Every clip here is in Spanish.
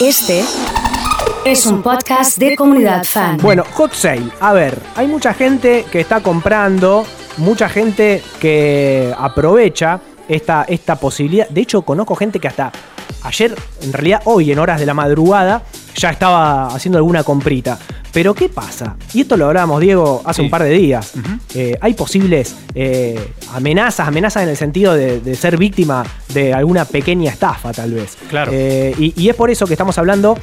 Este es un podcast de comunidad fan. Bueno, hot sale. A ver, hay mucha gente que está comprando, mucha gente que aprovecha esta, esta posibilidad. De hecho, conozco gente que hasta ayer, en realidad hoy, en horas de la madrugada, ya estaba haciendo alguna comprita. Pero ¿qué pasa? Y esto lo hablábamos, Diego, hace Sí. un par de días. Eh, hay posibles eh, amenazas, amenazas en el sentido de, de ser víctima de alguna pequeña estafa, tal vez. Claro. Eh, y, y es por eso que estamos hablando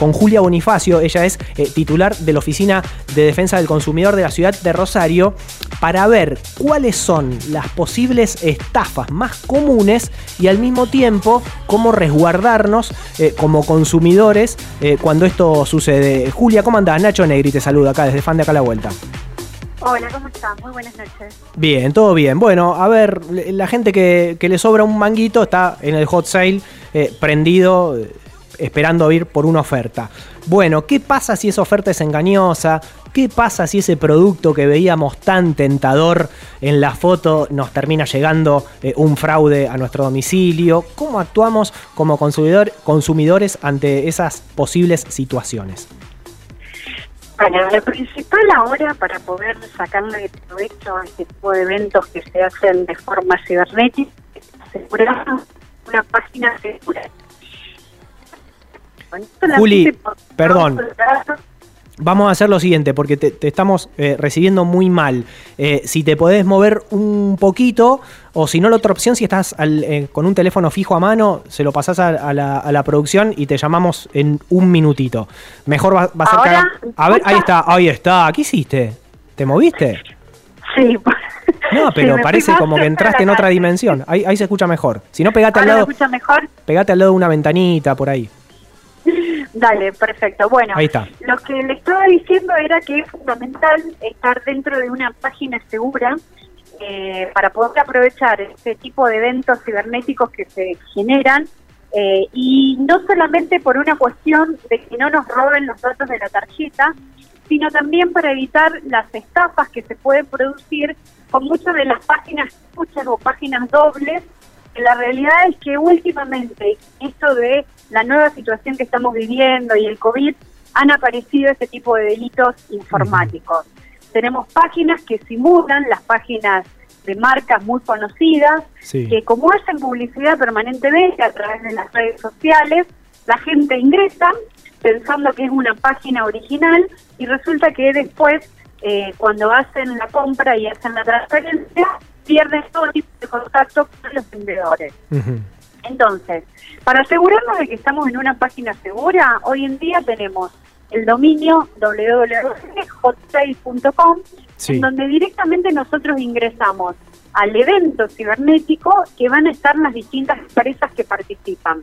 con Julia Bonifacio. Ella es titular de la Oficina de Defensa del Consumidor de la ciudad de Rosario para ver cuáles son las posibles estafas más comunes y al mismo tiempo cómo resguardarnos como consumidores cuando esto sucede. Julia, ¿cómo andás? Nacho Negri te saluda acá desde Fan de Acá a la Vuelta. Hola, ¿cómo están? Muy buenas noches. Bien, todo bien. Bueno, a ver, la gente que, que le sobra un manguito está en el hot sale, eh, prendido, eh, esperando ir por una oferta. Bueno, ¿qué pasa si esa oferta es engañosa? ¿Qué pasa si ese producto que veíamos tan tentador en la foto nos termina llegando eh, un fraude a nuestro domicilio? ¿Cómo actuamos como consumidor- consumidores ante esas posibles situaciones? Bueno, lo principal ahora para poder sacarle provecho a este tipo de eventos que se hacen de forma cibernética es asegurar una página segura. Juli, perdón. Vamos a hacer lo siguiente, porque te, te estamos eh, recibiendo muy mal. Eh, si te podés mover un poquito, o si no, la otra opción, si estás al- eh, con un teléfono fijo a mano, se lo pasás a, a la, a la producción y te llamamos en un minutito. Mejor va, va a ser Ahora, A ver, ahí está, ahí está. ¿Qué hiciste? ¿Te moviste? Sí. No, pero parece como que entraste en otra dimensión. Ahí, ahí se escucha mejor. Si no, pegate al ¿Ahora me lado, escucha mejor? pegate al lado de una ventanita por ahí. Dale, perfecto. Bueno, Ahí está. lo que le estaba diciendo era que es fundamental estar dentro de una página segura eh, para poder aprovechar este tipo de eventos cibernéticos que se generan eh, y no solamente por una cuestión de que no nos roben los datos de la tarjeta, sino también para evitar las estafas que se pueden producir con muchas de las páginas truchas o páginas dobles la realidad es que últimamente, esto de la nueva situación que estamos viviendo y el COVID, han aparecido este tipo de delitos informáticos. Tenemos páginas que simulan las páginas de marcas muy conocidas, Sí. que como hacen publicidad permanentemente a través de las redes sociales, la gente ingresa pensando que es una página original y resulta que después, eh, cuando hacen la compra y hacen la transferencia, pierden todo tipo de contacto con los vendedores. Entonces, para asegurarnos de que estamos en una página segura, hoy en día tenemos el dominio www.hotsale.com, Sí. en donde directamente nosotros ingresamos al evento cibernético que van a estar las distintas empresas que participan.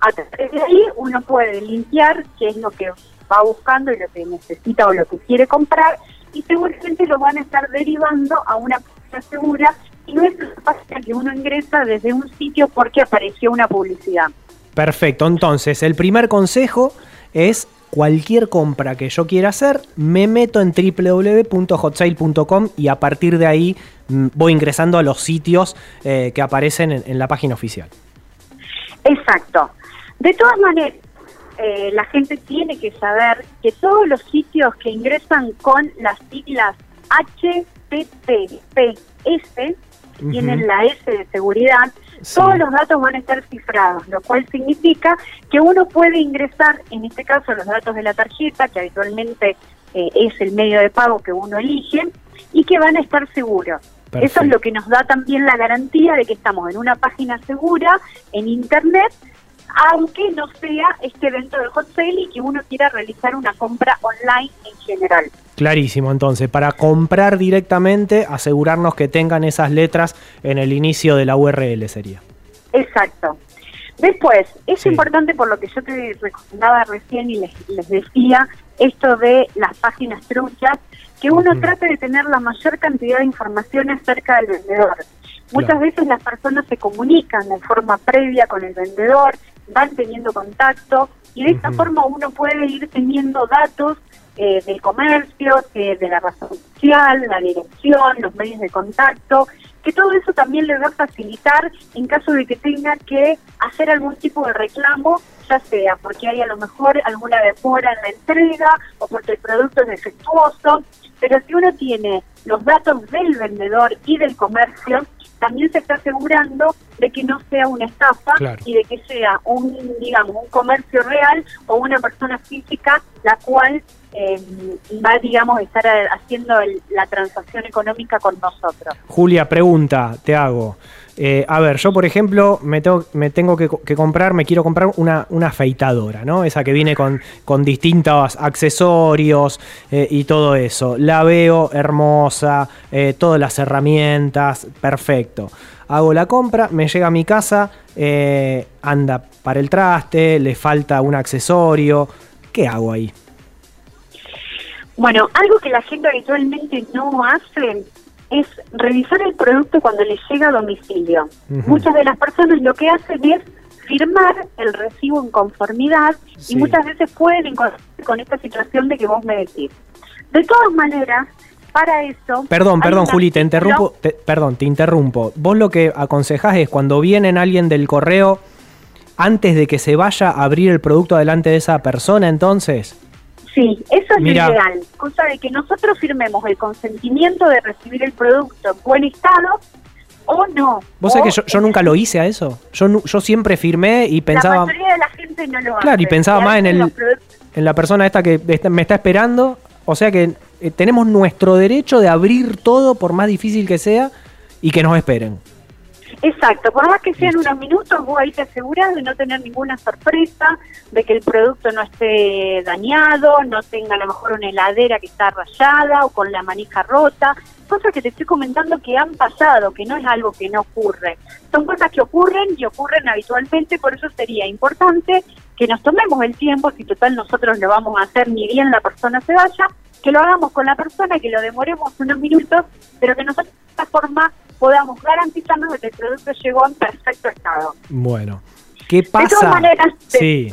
A través de ahí uno puede limpiar qué es lo que va buscando y lo que necesita o lo que quiere comprar y seguramente lo van a estar derivando a una página segura y no es una que uno ingresa desde un sitio porque apareció una publicidad. Perfecto, entonces el primer consejo es cualquier compra que yo quiera hacer, me meto en www.hotsale.com y a partir de ahí mm, voy ingresando a los sitios eh, que aparecen en, en la página oficial. Exacto. De todas maneras, eh, la gente tiene que saber que todos los sitios que ingresan con las siglas HTTPS, Tienen la S de seguridad, Sí. todos los datos van a estar cifrados, lo cual significa que uno puede ingresar, en este caso, los datos de la tarjeta, que habitualmente eh, es el medio de pago que uno elige, y que van a estar seguros. Eso es lo que nos da también la garantía de que estamos en una página segura, en Internet, aunque no sea este evento de hot sale y que uno quiera realizar una compra online en general. Clarísimo, entonces, para comprar directamente, asegurarnos que tengan esas letras en el inicio de la URL sería. Exacto. Después, es Sí. importante por lo que yo te recomendaba recién y les, les decía, esto de las páginas truchas, que uno Ujú. trate de tener la mayor cantidad de información acerca del vendedor. Muchas Claro. veces las personas se comunican de forma previa con el vendedor, van teniendo contacto y de esta forma uno puede ir teniendo datos eh, del comercio, de la razón social, la dirección, los medios de contacto, que todo eso también le va a facilitar en caso de que tenga que hacer algún tipo de reclamo, ya sea porque hay a lo mejor alguna demora en la entrega o porque el producto es defectuoso, pero si uno tiene los datos del vendedor y del comercio, también se está asegurando de que no sea una estafa y de que sea un, digamos, un comercio real o una persona física la cual eh, va, digamos, a estar haciendo la transacción económica con nosotros. Julia, pregunta, te hago. Eh, a ver, yo por ejemplo me tengo, que, comprar, me quiero comprar una, afeitadora, ¿no? Esa que viene con, con distintos accesorios eh, y todo eso. La veo hermosa, todas las herramientas, perfecto. Hago la compra, me llega a mi casa, anda para el traste, le falta un accesorio. ¿Qué hago ahí? Bueno, algo que la gente habitualmente no hace es revisar el producto cuando le llega a domicilio. Muchas de las personas lo que hacen es firmar el recibo en conformidad y muchas veces pueden encontrarse con esta situación de que vos me decís. De todas maneras, para eso... Perdón, perdón, Juli, te interrumpo, perdón, te interrumpo. Vos lo que aconsejás es cuando viene alguien del correo, antes de que se vaya a abrir el producto delante de esa persona, entonces... Sí, eso es ideal. Cosa de que nosotros firmemos el consentimiento de recibir el producto en buen estado o no. ¿Vos sabés que yo, nunca lo hice a eso? Yo, yo siempre firmé y pensaba... La mayoría de la gente no lo hace. Claro, y pensaba más en, el, en la persona esta que me está esperando. O sea que eh, tenemos nuestro derecho de abrir todo, por más difícil que sea, y que nos esperen. Exacto, por más que sean unos minutos, vos ahí te aseguras de no tener ninguna sorpresa, de que el producto no esté dañado, no tenga a lo mejor una heladera que está rayada o con la manija rota, cosas que te estoy comentando que han pasado, que no es algo que no ocurre. Son cosas que ocurren y ocurren habitualmente, por eso sería importante que nos tomemos el tiempo, si total nosotros lo vamos a hacer ni bien la persona se vaya, que lo hagamos con la persona, que lo demoremos unos minutos, pero que nosotros de esta forma podamos garantizarnos de que el producto llegó en perfecto estado. Bueno. ¿Qué pasa? De todas maneras, sí.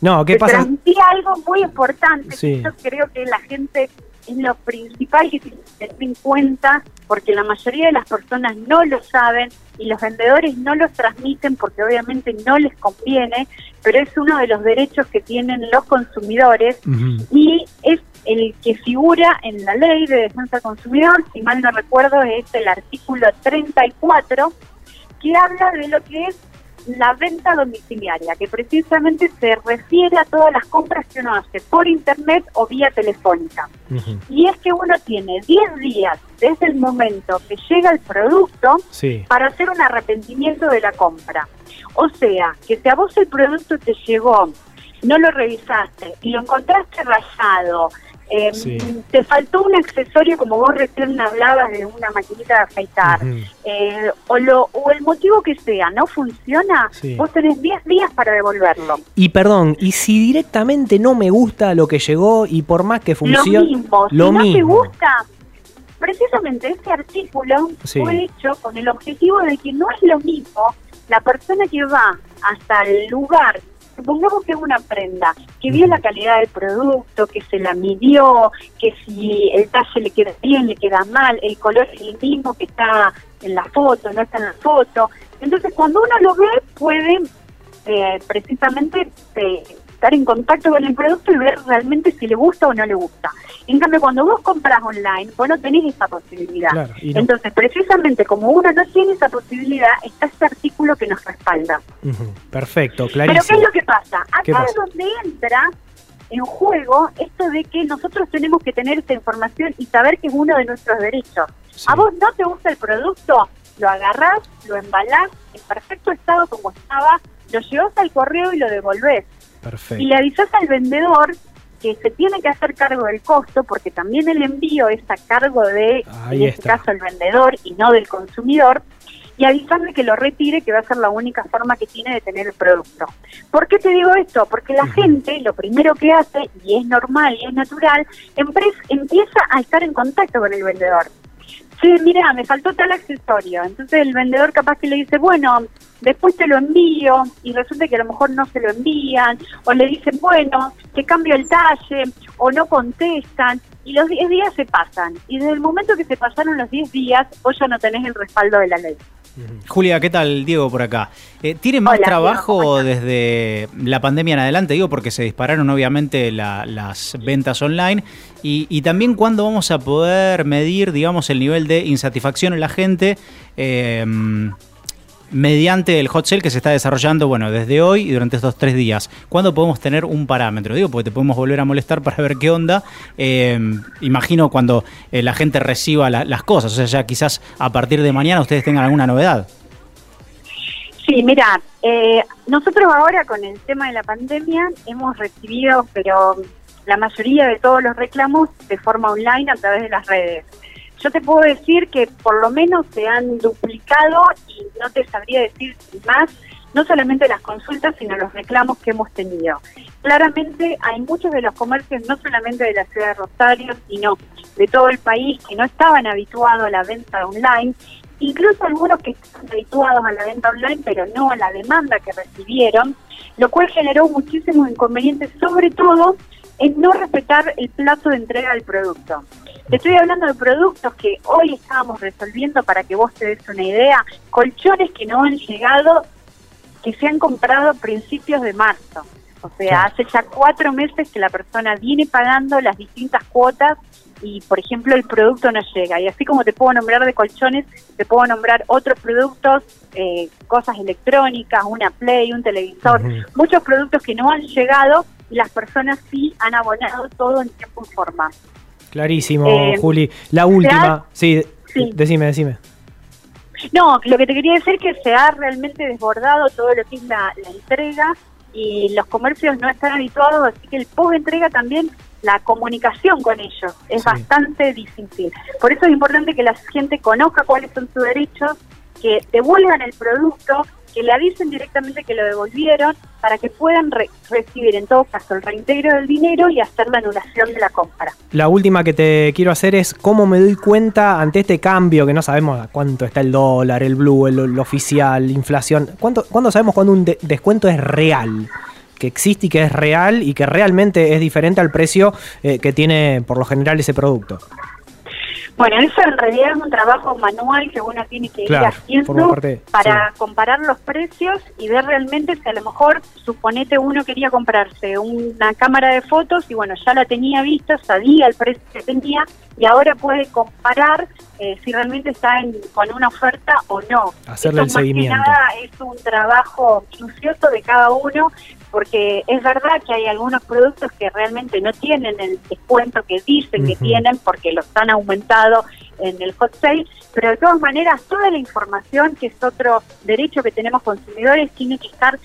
No, ¿qué pasa? algo muy importante. yo creo que la gente es lo principal que tiene que tener en cuenta, porque la mayoría de las personas no lo saben y los vendedores no los transmiten porque obviamente no les conviene, pero es uno de los derechos que tienen los consumidores y es el que figura en la ley de defensa del consumidor, si mal no recuerdo, es el artículo 34, que habla de lo que es la venta domiciliaria, que precisamente se refiere a todas las compras que uno hace por internet o vía telefónica. Y es que uno tiene 10 días desde el momento que llega el producto para hacer un arrepentimiento de la compra. O sea, que si a vos el producto te llegó, no lo revisaste y lo encontraste rayado, eh, Te faltó un accesorio, como vos recién hablabas de una maquinita de afeitar, eh, o, lo, o el motivo que sea, no funciona, vos tenés 10 días para devolverlo. Y perdón, y si directamente no me gusta lo que llegó y por más que funcione... Lo mismo, si no te gusta, precisamente este artículo fue hecho con el objetivo de que no es lo mismo la persona que va hasta el lugar supongamos que es una prenda, que vio la calidad del producto, que se la midió, que si el talle le queda bien, le queda mal, el color es el mismo que está en la foto, no está en la foto. Entonces, cuando uno lo ve, puede eh, precisamente eh, estar en contacto con el producto y ver realmente si le gusta o no le gusta. En cambio, cuando vos compras online, vos no tenés esa posibilidad. Entonces, precisamente como uno no tiene esa posibilidad, está este artículo que nos respalda. Perfecto, clarísimo. Pero ¿qué es lo que pasa? Acá es donde entra en juego esto de que nosotros tenemos que tener esta información y saber que es uno de nuestros derechos. A vos no te gusta el producto, lo agarrás, lo embalás en perfecto estado como estaba, lo llevas al correo y lo devolvés. Y le avisas al vendedor que se tiene que hacer cargo del costo, porque también el envío es a cargo de, en este caso, el vendedor y no del consumidor, y avisarle que lo retire, que va a ser la única forma que tiene de tener el producto. ¿Por qué te digo esto? Porque la gente lo primero que hace, y es normal y es natural, empieza a estar en contacto con el vendedor. Sí, mira, me faltó tal accesorio. Entonces el vendedor capaz que le dice, bueno, después te lo envío y resulta que a lo mejor no se lo envían, o le dicen, bueno, que cambio el talle, o no contestan, y los 10 días se pasan. Y desde el momento que se pasaron los 10 días, vos ya no tenés el respaldo de la ley. Julia, ¿qué tal? Diego por acá. Eh, ¿Tiene más trabajo desde la pandemia en adelante? Digo, porque se dispararon obviamente las ventas online. Y, también cuándo vamos a poder medir, digamos, el nivel de insatisfacción en la gente. Eh, mediante el hot sale que se está desarrollando, bueno, desde hoy y durante estos tres días. ¿Cuándo podemos tener un parámetro? Digo, porque te podemos volver a molestar para ver qué onda. Eh, imagino cuando eh, la gente reciba las cosas, o sea, ya quizás a partir de mañana ustedes tengan alguna novedad. Sí, mira, eh, nosotros ahora con el tema de la pandemia hemos recibido, pero la mayoría de todos los reclamos de forma online a través de las redes. Yo te puedo decir que por lo menos se han duplicado y no te sabría decir más, no solamente las consultas, sino los reclamos que hemos tenido. Claramente hay muchos de los comercios, no solamente de la ciudad de Rosario, sino de todo el país, que no estaban habituados a la venta online, incluso algunos que están habituados a la venta online, pero no a la demanda que recibieron, lo cual generó muchísimos inconvenientes, sobre todo en no respetar el plazo de entrega del producto. Estoy hablando de productos que hoy estábamos resolviendo para que vos te des una idea, colchones que no han llegado, que se han comprado a principios de marzo. O sea, hace ya cuatro meses que la persona viene pagando las distintas cuotas y, por ejemplo, el producto no llega. Y así como te puedo nombrar de colchones, te puedo nombrar otros productos, eh, cosas electrónicas, una Play, un televisor, muchos productos que no han llegado y las personas sí han abonado todo en tiempo y forma. Clarísimo, eh, Juli. La última, sí, decime, decime. No, lo que te quería decir es que se ha realmente desbordado todo lo que es la, entrega y los comercios no están habituados, así que el post-entrega también, la comunicación con ellos es bastante difícil. Por eso es importante que la gente conozca cuáles son sus derechos, que devuelvan el producto que le avisen directamente que lo devolvieron para que puedan recibir en todo caso el reintegro del dinero y hacer la anulación de la compra. La última que te quiero hacer es cómo me doy cuenta ante este cambio que no sabemos a cuánto está el dólar, el blue, el, oficial, la inflación. ¿Cuánto, ¿Cuándo sabemos cuando un descuento es real? que existe y que es real y que realmente es diferente al precio eh, que tiene por lo general ese producto. Bueno, eso en realidad es un trabajo manual que uno tiene que ir haciendo para comparar los precios y ver realmente si a lo mejor, suponete uno quería comprarse una cámara de fotos y bueno, ya la tenía vista, sabía el precio que tenía y ahora puede comparar eh, si realmente está con una oferta o no. Hacerle el seguimiento. nada es un trabajo minucioso de cada uno porque es verdad que hay algunos productos que realmente no tienen el descuento que dicen que tienen porque los han aumentado en el hot sale, pero de todas maneras toda la información, que es otro derecho que tenemos consumidores, tiene que estar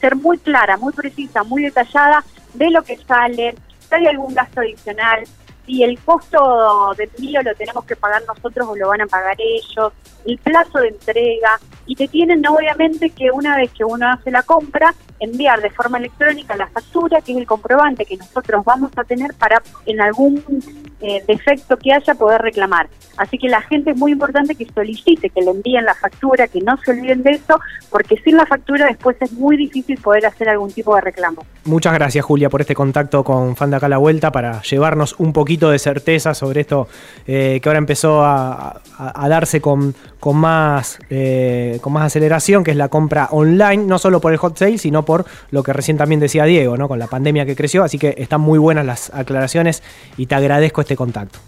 ser muy clara, muy precisa, muy detallada de lo que sale, si hay algún gasto adicional, si el costo de envío lo tenemos que pagar nosotros o lo van a pagar ellos, el plazo de entrega, y te tienen obviamente que una vez que uno hace la compra, enviar de forma electrónica la factura, que es el comprobante que nosotros vamos a tener para en algún eh, defecto que haya poder reclamar. Así que la gente es muy importante que solicite que le envíen la factura, que no se olviden de eso, porque sin la factura después es muy difícil poder hacer algún tipo de reclamo. Muchas gracias Julia por este contacto con Fan de Acá la Vuelta para llevarnos un poquito de certeza sobre esto eh, que ahora empezó a, darse con, con, más, eh, con más aceleración, que es la compra online, no solo por el hot sale, sino por lo que recién también decía Diego, ¿no? Con la pandemia que creció, así que están muy buenas las aclaraciones y te agradezco este contacto.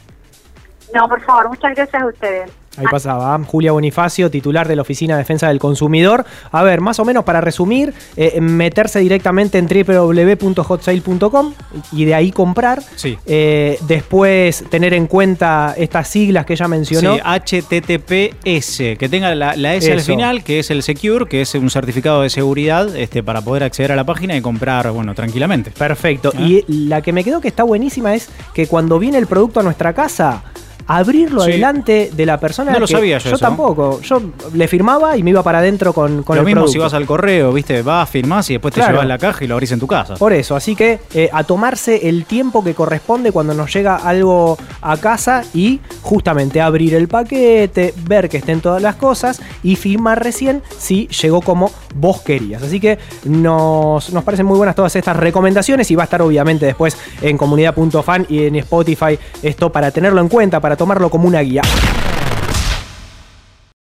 No, por favor, muchas gracias a ustedes. Ahí pasaba, Julia Bonifacio, titular de la Oficina de Defensa del Consumidor. A ver, más o menos para resumir, eh, meterse directamente en www.hotsale.com y de ahí comprar. Sí. Eh, después tener en cuenta estas siglas que ella mencionó. Sí, HTTPS, que tenga la, S al final, que es el Secure, que es un certificado de seguridad este, para poder acceder a la página y comprar, bueno, tranquilamente. Perfecto. ¿Ah? Y la que me quedó que está buenísima es que cuando viene el producto a nuestra casa, abrirlo Sí. adelante de la persona. No lo que- sabía yo Yo eso. tampoco. Yo le firmaba y me iba para adentro con, con Lo el mismo producto. si vas al correo, viste, vas, firmás y después te Claro. llevas la caja y lo abrís en tu casa. Por eso, así que eh, a tomarse el tiempo que corresponde cuando nos llega algo a casa y justamente abrir el paquete, ver que estén todas las cosas y firmar recién si llegó como vos querías. Así que nos, nos parecen muy buenas todas estas recomendaciones y va a estar obviamente después en comunidad.fan y en Spotify esto para tenerlo en cuenta, tomarlo como una guía.